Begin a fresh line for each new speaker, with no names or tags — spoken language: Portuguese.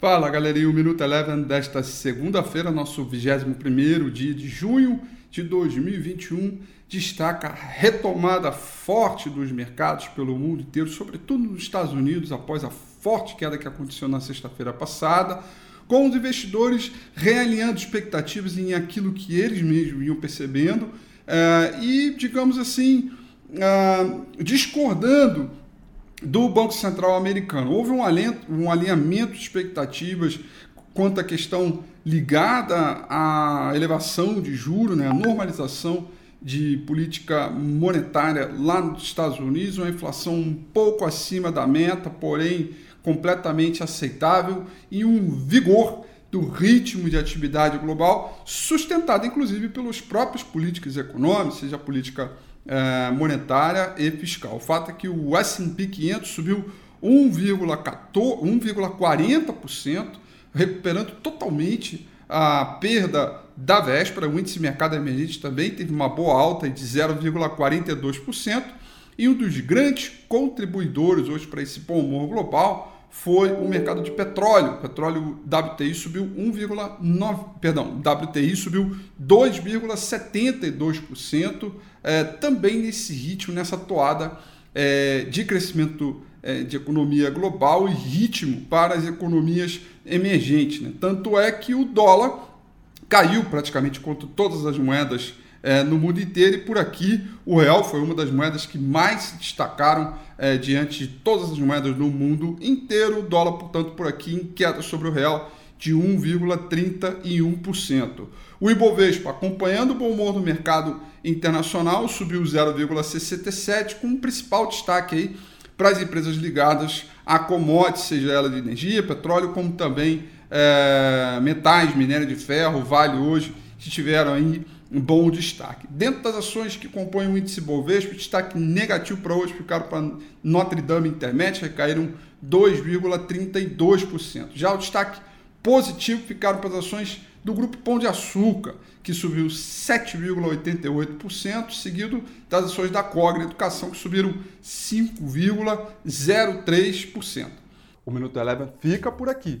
Fala galerinha, o Minuto Eleven desta segunda-feira, nosso 21 dia de junho de 2021, destaca a retomada forte dos mercados pelo mundo inteiro, sobretudo nos Estados Unidos, após a forte queda que aconteceu na sexta-feira passada, com os investidores realinhando expectativas em aquilo que eles mesmos iam percebendo uh, e, digamos assim, uh, discordando do Banco Central americano. Houve um, alento, um alinhamento de expectativas quanto à questão ligada à elevação de juros, né, a normalização de política monetária lá nos Estados Unidos, uma inflação um pouco acima da meta, porém completamente aceitável e um vigor do ritmo de atividade global, sustentado inclusive pelos próprios políticos econômicos, seja a política é, monetária e fiscal. O fato é que o S&P 500 subiu 1,40%, recuperando totalmente a perda da véspera. O índice mercado emergente também teve uma boa alta de 0,42%. E um dos grandes contribuidores hoje para esse bom humor global foi o mercado de petróleo. O petróleo WTI subiu 1,9, perdão, WTI subiu 2,72%, é, também nesse ritmo, nessa toada é, de crescimento é, de economia global e ritmo para as economias emergentes. Né? Tanto é que o dólar caiu praticamente contra todas as moedas é, no mundo inteiro e por aqui o real foi uma das moedas que mais se destacaram é, diante de todas as moedas no mundo inteiro. O dólar, portanto, por aqui em queda sobre o real de 1,31%. O Ibovespa, acompanhando o bom humor do mercado internacional, subiu 0,67, com o principal destaque aí para as empresas ligadas a commodities, seja ela de energia, petróleo, como também é, metais, minério de ferro, vale hoje, que tiveram aí um bom destaque. Dentro das ações que compõem o índice Bovespa, destaque negativo para hoje ficaram para Notre Dame Intermédia, recaíram 2,32%. Já o destaque positivo ficaram para as ações do grupo Pão de Açúcar, que subiu 7,88%, seguido das ações da Cogna Educação, que subiram 5,03%.
O Minuto Eleven fica por aqui.